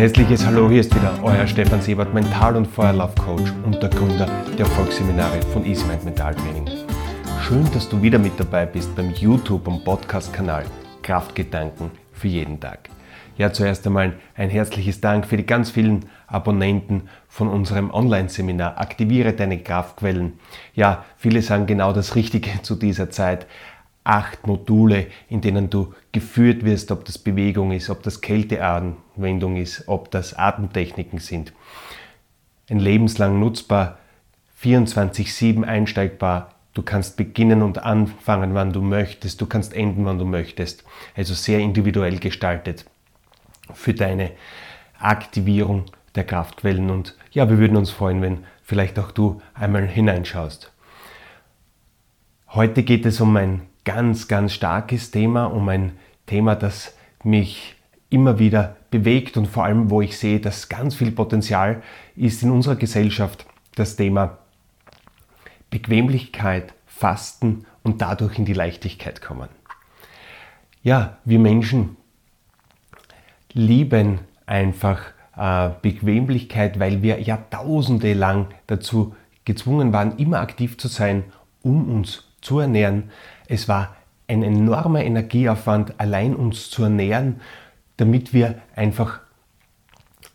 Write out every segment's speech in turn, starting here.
herzliches Hallo, hier ist wieder euer Stefan Sebert, Mental- und Feuerlauf-Coach und der Gründer der Erfolgsseminare von Easy Mind Mental Training. Schön, dass du wieder mit dabei bist beim YouTube- und Podcast-Kanal Kraftgedanken für jeden Tag. Ja, zuerst einmal ein herzliches Dank für die ganz vielen Abonnenten von unserem Online-Seminar Aktiviere deine Kraftquellen. Ja, viele sagen genau das Richtige zu dieser Zeit acht Module, in denen du geführt wirst, ob das Bewegung ist, ob das Kälteanwendung ist, ob das Atemtechniken sind. Ein lebenslang nutzbar, 24-7 einsteigbar. Du kannst beginnen und anfangen, wann du möchtest. Du kannst enden, wann du möchtest. Also sehr individuell gestaltet für deine Aktivierung der Kraftquellen. Und ja, wir würden uns freuen, wenn vielleicht auch du einmal hineinschaust. Heute geht es um ein ganz, ganz starkes Thema, um ein Thema, das mich immer wieder bewegt und vor allem, wo ich sehe, dass ganz viel Potenzial ist in unserer Gesellschaft, das Thema Bequemlichkeit, Fasten und dadurch in die Leichtigkeit kommen. Ja, wir Menschen lieben einfach äh, Bequemlichkeit, weil wir jahrtausende lang dazu gezwungen waren, immer aktiv zu sein, um uns zu ernähren, es war ein enormer Energieaufwand, allein uns zu ernähren, damit wir einfach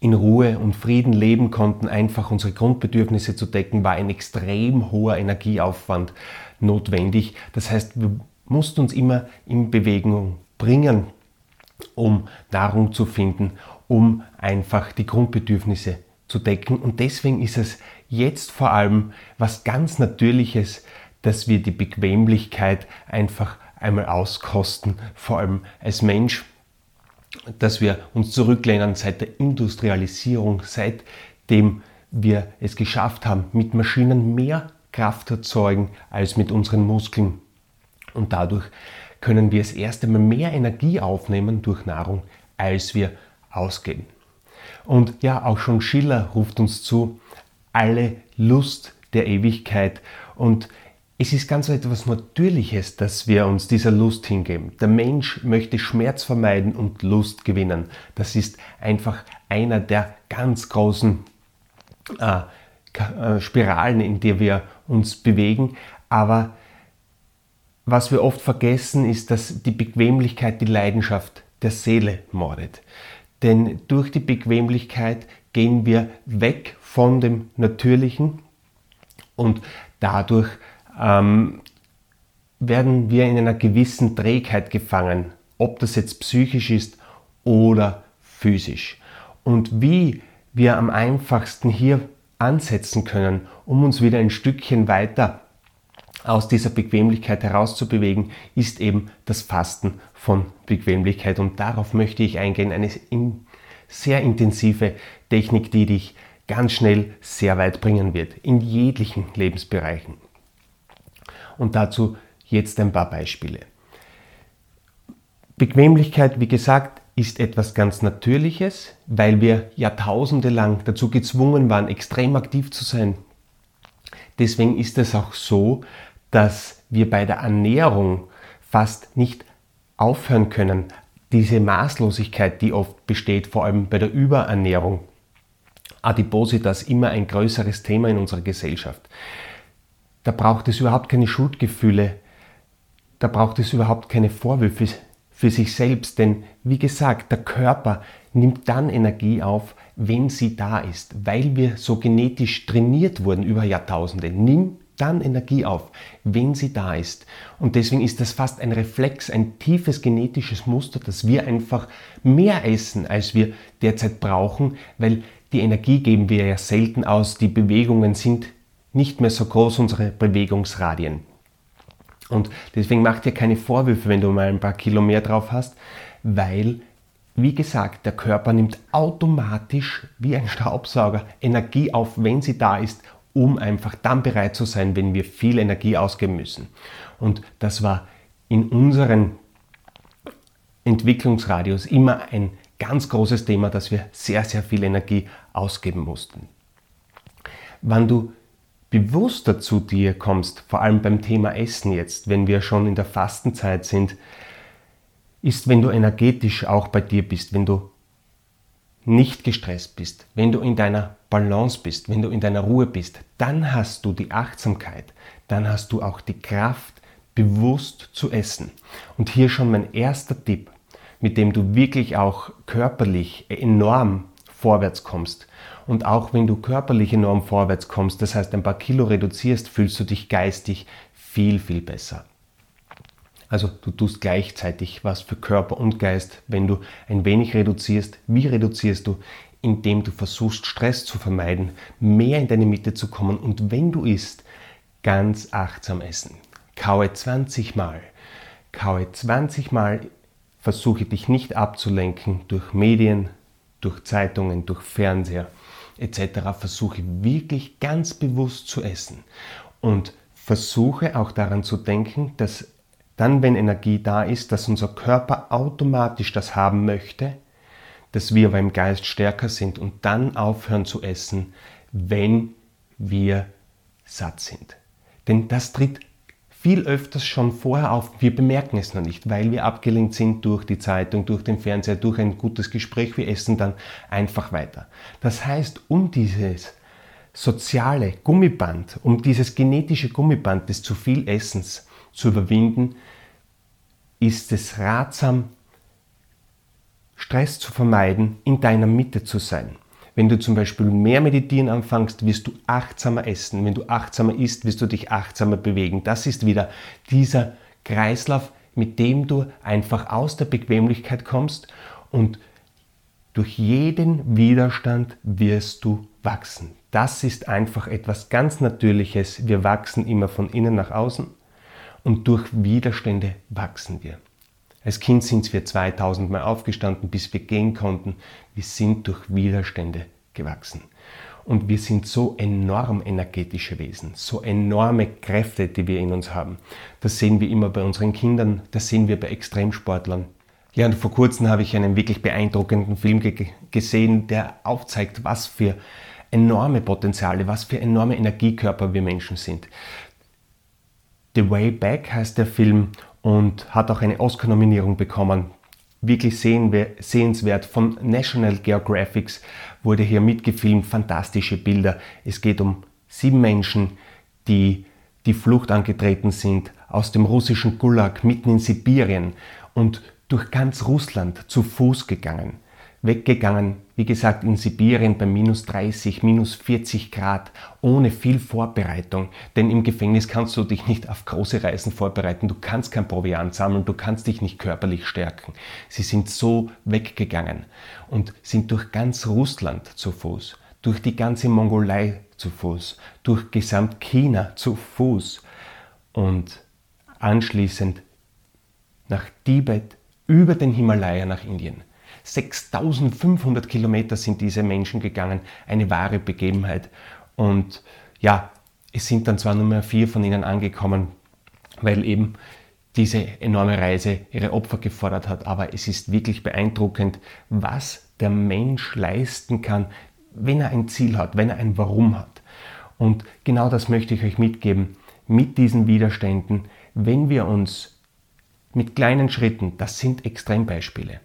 in Ruhe und Frieden leben konnten, einfach unsere Grundbedürfnisse zu decken, war ein extrem hoher Energieaufwand notwendig. Das heißt, wir mussten uns immer in Bewegung bringen, um Nahrung zu finden, um einfach die Grundbedürfnisse zu decken. Und deswegen ist es jetzt vor allem was ganz Natürliches, dass wir die Bequemlichkeit einfach einmal auskosten, vor allem als Mensch, dass wir uns zurücklehnen seit der Industrialisierung, seitdem wir es geschafft haben, mit Maschinen mehr Kraft erzeugen als mit unseren Muskeln. Und dadurch können wir das erste Mal mehr Energie aufnehmen durch Nahrung, als wir ausgeben. Und ja, auch schon Schiller ruft uns zu, alle Lust der Ewigkeit. Und es ist ganz etwas Natürliches, dass wir uns dieser Lust hingeben. Der Mensch möchte Schmerz vermeiden und Lust gewinnen. Das ist einfach einer der ganz großen äh, äh, Spiralen, in der wir uns bewegen. Aber was wir oft vergessen, ist, dass die Bequemlichkeit die Leidenschaft der Seele mordet. Denn durch die Bequemlichkeit gehen wir weg von dem Natürlichen und dadurch ähm, werden wir in einer gewissen Trägheit gefangen, ob das jetzt psychisch ist oder physisch. Und wie wir am einfachsten hier ansetzen können, um uns wieder ein Stückchen weiter aus dieser Bequemlichkeit herauszubewegen, ist eben das Fasten von Bequemlichkeit. Und darauf möchte ich eingehen. Eine sehr intensive Technik, die dich ganz schnell sehr weit bringen wird, in jeglichen Lebensbereichen. Und dazu jetzt ein paar Beispiele. Bequemlichkeit, wie gesagt, ist etwas ganz Natürliches, weil wir jahrtausende lang dazu gezwungen waren, extrem aktiv zu sein. Deswegen ist es auch so, dass wir bei der Ernährung fast nicht aufhören können. Diese Maßlosigkeit, die oft besteht, vor allem bei der Überernährung. Adipositas immer ein größeres Thema in unserer Gesellschaft. Da braucht es überhaupt keine Schuldgefühle, da braucht es überhaupt keine Vorwürfe für sich selbst, denn wie gesagt, der Körper nimmt dann Energie auf, wenn sie da ist, weil wir so genetisch trainiert wurden über Jahrtausende. Nimm dann Energie auf, wenn sie da ist. Und deswegen ist das fast ein Reflex, ein tiefes genetisches Muster, dass wir einfach mehr essen, als wir derzeit brauchen, weil die Energie geben wir ja selten aus, die Bewegungen sind nicht mehr so groß, unsere Bewegungsradien. Und deswegen mach dir keine Vorwürfe, wenn du mal ein paar Kilo mehr drauf hast, weil, wie gesagt, der Körper nimmt automatisch wie ein Staubsauger Energie auf, wenn sie da ist, um einfach dann bereit zu sein, wenn wir viel Energie ausgeben müssen. Und das war in unseren Entwicklungsradius immer ein ganz großes Thema, dass wir sehr, sehr viel Energie ausgeben mussten. Wann du bewusster zu dir kommst, vor allem beim Thema Essen jetzt, wenn wir schon in der Fastenzeit sind, ist, wenn du energetisch auch bei dir bist, wenn du nicht gestresst bist, wenn du in deiner Balance bist, wenn du in deiner Ruhe bist, dann hast du die Achtsamkeit, dann hast du auch die Kraft, bewusst zu essen. Und hier schon mein erster Tipp, mit dem du wirklich auch körperlich enorm vorwärts kommst. Und auch wenn du körperlich enorm vorwärts kommst, das heißt ein paar Kilo reduzierst, fühlst du dich geistig viel, viel besser. Also du tust gleichzeitig was für Körper und Geist, wenn du ein wenig reduzierst. Wie reduzierst du? Indem du versuchst, Stress zu vermeiden, mehr in deine Mitte zu kommen und wenn du isst, ganz achtsam essen. Kaue 20 Mal. Kaue 20 Mal, versuche dich nicht abzulenken durch Medien, durch Zeitungen, durch Fernseher etc. Versuche wirklich ganz bewusst zu essen und versuche auch daran zu denken, dass dann, wenn Energie da ist, dass unser Körper automatisch das haben möchte, dass wir beim Geist stärker sind und dann aufhören zu essen, wenn wir satt sind. Denn das tritt viel öfters schon vorher auf. Wir bemerken es noch nicht, weil wir abgelenkt sind durch die Zeitung, durch den Fernseher, durch ein gutes Gespräch. Wir essen dann einfach weiter. Das heißt, um dieses soziale Gummiband, um dieses genetische Gummiband des zu viel Essens zu überwinden, ist es ratsam, Stress zu vermeiden, in deiner Mitte zu sein. Wenn du zum Beispiel mehr meditieren anfängst, wirst du achtsamer essen. Wenn du achtsamer isst, wirst du dich achtsamer bewegen. Das ist wieder dieser Kreislauf, mit dem du einfach aus der Bequemlichkeit kommst und durch jeden Widerstand wirst du wachsen. Das ist einfach etwas ganz Natürliches. Wir wachsen immer von innen nach außen und durch Widerstände wachsen wir. Als Kind sind wir 2000 Mal aufgestanden, bis wir gehen konnten. Wir sind durch Widerstände gewachsen. Und wir sind so enorm energetische Wesen, so enorme Kräfte, die wir in uns haben. Das sehen wir immer bei unseren Kindern, das sehen wir bei Extremsportlern. Ja, und vor kurzem habe ich einen wirklich beeindruckenden Film ge gesehen, der aufzeigt, was für enorme Potenziale, was für enorme Energiekörper wir Menschen sind. The Way Back heißt der Film und hat auch eine Oscar-Nominierung bekommen. Wirklich sehenswert. Von National Geographic wurde hier mitgefilmt, fantastische Bilder. Es geht um sieben Menschen, die die Flucht angetreten sind aus dem russischen Gulag mitten in Sibirien und durch ganz Russland zu Fuß gegangen weggegangen, wie gesagt, in Sibirien bei minus 30, minus 40 Grad, ohne viel Vorbereitung. Denn im Gefängnis kannst du dich nicht auf große Reisen vorbereiten, du kannst kein Proviant sammeln, du kannst dich nicht körperlich stärken. Sie sind so weggegangen und sind durch ganz Russland zu Fuß, durch die ganze Mongolei zu Fuß, durch gesamt China zu Fuß und anschließend nach Tibet über den Himalaya nach Indien. 6500 Kilometer sind diese Menschen gegangen, eine wahre Begebenheit. Und ja, es sind dann zwar nur mehr vier von ihnen angekommen, weil eben diese enorme Reise ihre Opfer gefordert hat, aber es ist wirklich beeindruckend, was der Mensch leisten kann, wenn er ein Ziel hat, wenn er ein Warum hat. Und genau das möchte ich euch mitgeben mit diesen Widerständen, wenn wir uns mit kleinen Schritten, das sind Extrembeispiele,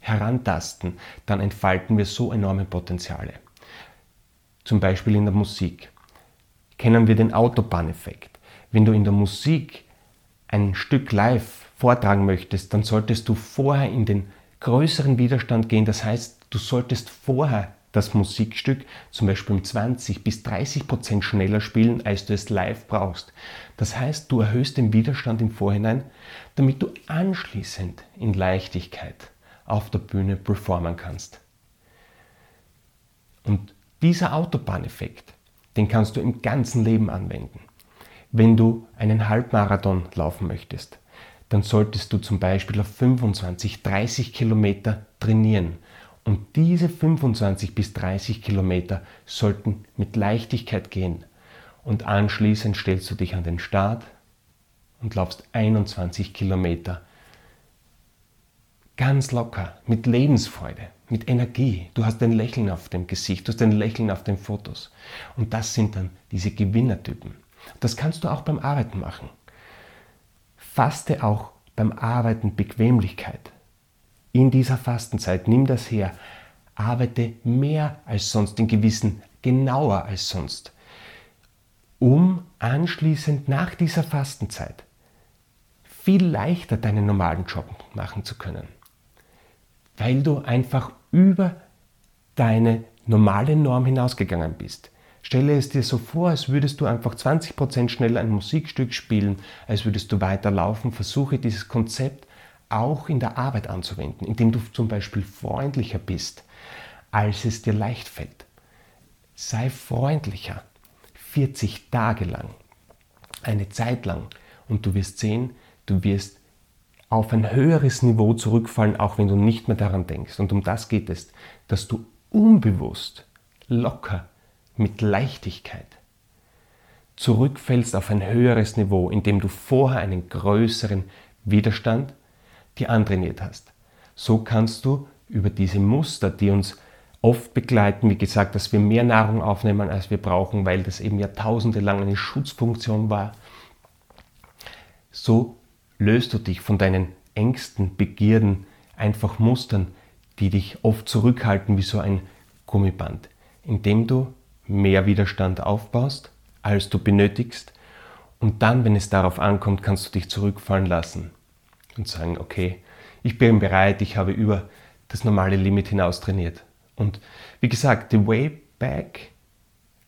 herantasten, dann entfalten wir so enorme Potenziale. Zum Beispiel in der Musik. Kennen wir den Autobahneffekt. Wenn du in der Musik ein Stück live vortragen möchtest, dann solltest du vorher in den größeren Widerstand gehen. Das heißt, du solltest vorher das Musikstück zum Beispiel um 20 bis 30 Prozent schneller spielen, als du es live brauchst. Das heißt, du erhöhst den Widerstand im Vorhinein, damit du anschließend in Leichtigkeit auf der Bühne performen kannst. Und dieser Autobahneffekt, den kannst du im ganzen Leben anwenden. Wenn du einen Halbmarathon laufen möchtest, dann solltest du zum Beispiel auf 25, 30 Kilometer trainieren. Und diese 25 bis 30 Kilometer sollten mit Leichtigkeit gehen. Und anschließend stellst du dich an den Start und laufst 21 Kilometer Ganz locker, mit Lebensfreude, mit Energie. Du hast ein Lächeln auf dem Gesicht, du hast ein Lächeln auf den Fotos. Und das sind dann diese Gewinnertypen. Das kannst du auch beim Arbeiten machen. Faste auch beim Arbeiten Bequemlichkeit. In dieser Fastenzeit nimm das her. arbeite mehr als sonst, in gewissen genauer als sonst, um anschließend nach dieser Fastenzeit viel leichter deinen normalen Job machen zu können. Weil du einfach über deine normale Norm hinausgegangen bist. Stelle es dir so vor, als würdest du einfach 20% schneller ein Musikstück spielen, als würdest du weiterlaufen. Versuche dieses Konzept auch in der Arbeit anzuwenden, indem du zum Beispiel freundlicher bist, als es dir leicht fällt. Sei freundlicher, 40 Tage lang, eine Zeit lang, und du wirst sehen, du wirst auf ein höheres Niveau zurückfallen, auch wenn du nicht mehr daran denkst. Und um das geht es, dass du unbewusst, locker, mit Leichtigkeit zurückfällst auf ein höheres Niveau, indem du vorher einen größeren Widerstand dir antrainiert hast. So kannst du über diese Muster, die uns oft begleiten, wie gesagt, dass wir mehr Nahrung aufnehmen, als wir brauchen, weil das eben jahrtausende lang eine Schutzfunktion war, so löst du dich von deinen Ängsten, Begierden, einfach Mustern, die dich oft zurückhalten wie so ein Gummiband, indem du mehr Widerstand aufbaust, als du benötigst und dann, wenn es darauf ankommt, kannst du dich zurückfallen lassen und sagen, okay, ich bin bereit, ich habe über das normale Limit hinaus trainiert. Und wie gesagt, The Way Back,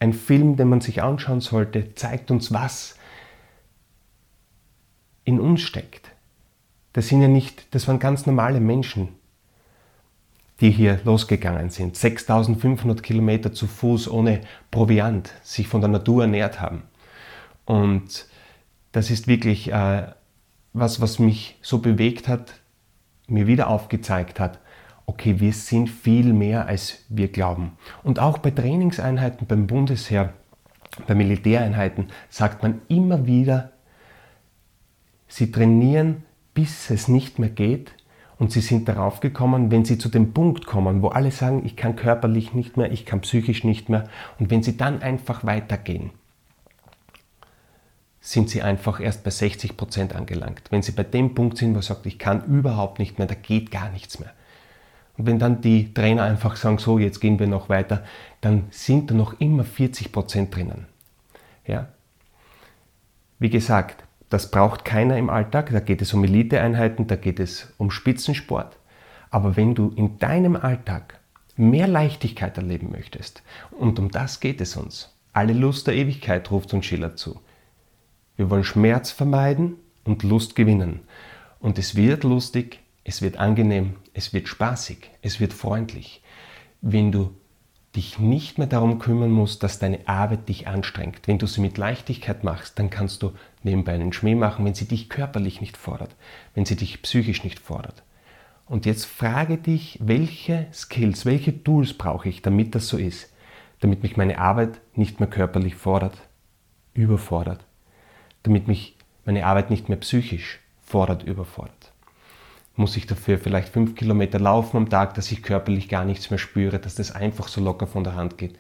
ein Film, den man sich anschauen sollte, zeigt uns, was in uns steckt. Das sind ja nicht, das waren ganz normale Menschen, die hier losgegangen sind. 6500 Kilometer zu Fuß ohne Proviant, sich von der Natur ernährt haben. Und das ist wirklich äh, was, was mich so bewegt hat, mir wieder aufgezeigt hat, okay, wir sind viel mehr, als wir glauben. Und auch bei Trainingseinheiten beim Bundesheer, bei Militäreinheiten sagt man immer wieder, sie trainieren, bis es nicht mehr geht. Und sie sind darauf gekommen, wenn sie zu dem Punkt kommen, wo alle sagen, ich kann körperlich nicht mehr, ich kann psychisch nicht mehr. Und wenn sie dann einfach weitergehen, sind sie einfach erst bei 60 Prozent angelangt. Wenn sie bei dem Punkt sind, wo man sagt, ich kann überhaupt nicht mehr, da geht gar nichts mehr. Und wenn dann die Trainer einfach sagen, so, jetzt gehen wir noch weiter, dann sind da noch immer 40 Prozent drinnen. Ja? Wie gesagt, das braucht keiner im Alltag, da geht es um Eliteeinheiten, da geht es um Spitzensport. Aber wenn du in deinem Alltag mehr Leichtigkeit erleben möchtest, und um das geht es uns, alle Lust der Ewigkeit ruft uns Schiller zu, wir wollen Schmerz vermeiden und Lust gewinnen. Und es wird lustig, es wird angenehm, es wird spaßig, es wird freundlich. Wenn du dich nicht mehr darum kümmern musst, dass deine Arbeit dich anstrengt. Wenn du sie mit Leichtigkeit machst, dann kannst du nebenbei einen Schmäh machen, wenn sie dich körperlich nicht fordert, wenn sie dich psychisch nicht fordert. Und jetzt frage dich, welche Skills, welche Tools brauche ich, damit das so ist, damit mich meine Arbeit nicht mehr körperlich fordert, überfordert damit mich meine Arbeit nicht mehr psychisch fordert, überfordert. Muss ich dafür vielleicht fünf Kilometer laufen am Tag, dass ich körperlich gar nichts mehr spüre, dass das einfach so locker von der Hand geht?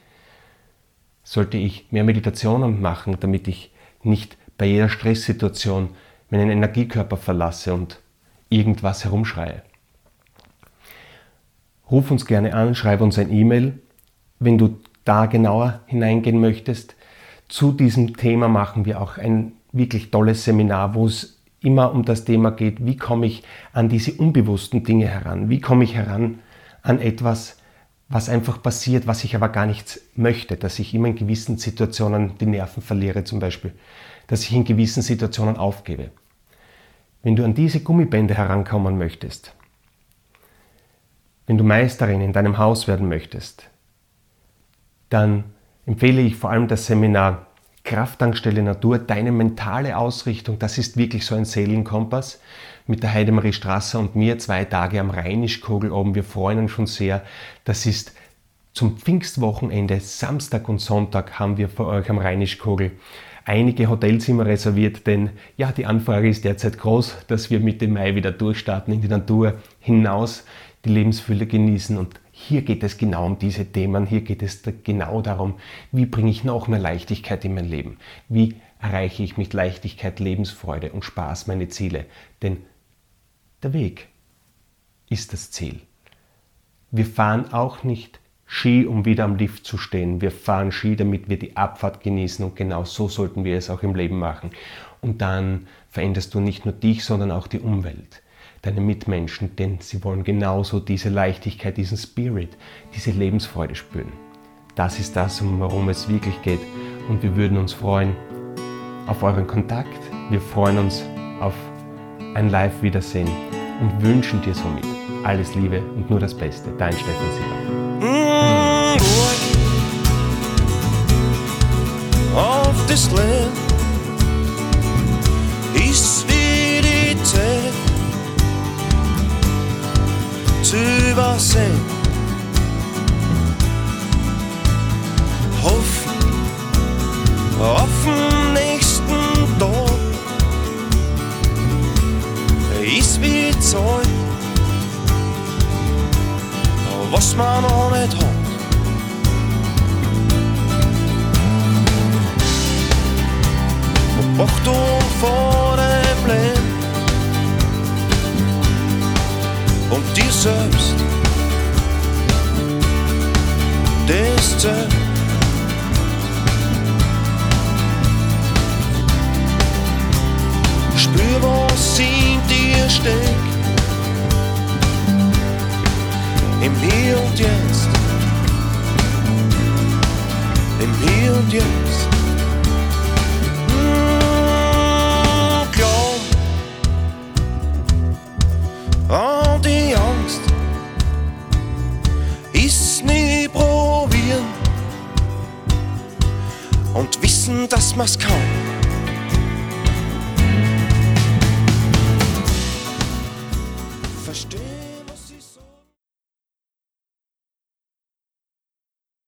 Sollte ich mehr Meditationen machen, damit ich nicht bei jeder Stresssituation meinen Energiekörper verlasse und irgendwas herumschreie? Ruf uns gerne an, schreib uns ein E-Mail, wenn du da genauer hineingehen möchtest. Zu diesem Thema machen wir auch ein wirklich tolles Seminar, wo es immer um das Thema geht, wie komme ich an diese unbewussten Dinge heran? Wie komme ich heran an etwas, was einfach passiert, was ich aber gar nicht möchte, dass ich immer in gewissen Situationen die Nerven verliere zum Beispiel, dass ich in gewissen Situationen aufgebe. Wenn du an diese Gummibände herankommen möchtest, wenn du Meisterin in deinem Haus werden möchtest, dann empfehle ich vor allem das Seminar Krafttankstelle Natur, deine mentale Ausrichtung, das ist wirklich so ein Seelenkompass mit der Heidemarie Strasser und mir zwei Tage am Rheinischkogel oben. Wir freuen uns schon sehr. Das ist zum Pfingstwochenende, Samstag und Sonntag haben wir für euch am Rheinischkogel einige Hotelzimmer reserviert, denn ja, die Anfrage ist derzeit groß, dass wir Mitte Mai wieder durchstarten in die Natur hinaus, die Lebensfülle genießen und hier geht es genau um diese Themen. Hier geht es genau darum, wie bringe ich noch mehr Leichtigkeit in mein Leben? Wie erreiche ich mit Leichtigkeit, Lebensfreude und Spaß meine Ziele? Denn der Weg ist das Ziel. Wir fahren auch nicht Ski, um wieder am Lift zu stehen. Wir fahren Ski, damit wir die Abfahrt genießen und genau so sollten wir es auch im Leben machen. Und dann veränderst du nicht nur dich, sondern auch die Umwelt, deine Mitmenschen, denn sie wollen genauso diese Leichtigkeit, diesen Spirit, diese Lebensfreude spüren. Das ist das, worum es wirklich geht. Und wir würden uns freuen auf euren Kontakt. Wir freuen uns auf ein Live-Wiedersehen und wünschen dir somit alles Liebe und nur das Beste. Dein Stefan Sieber. Mm, übersehen. Hoffen auf den nächsten Tag ist wie Zeit, was man noch nicht hat. Achtung vor und dir selbst. Zählt. Spür, was in dir steckt. Im Hier und Jetzt. Im Hier und Jetzt.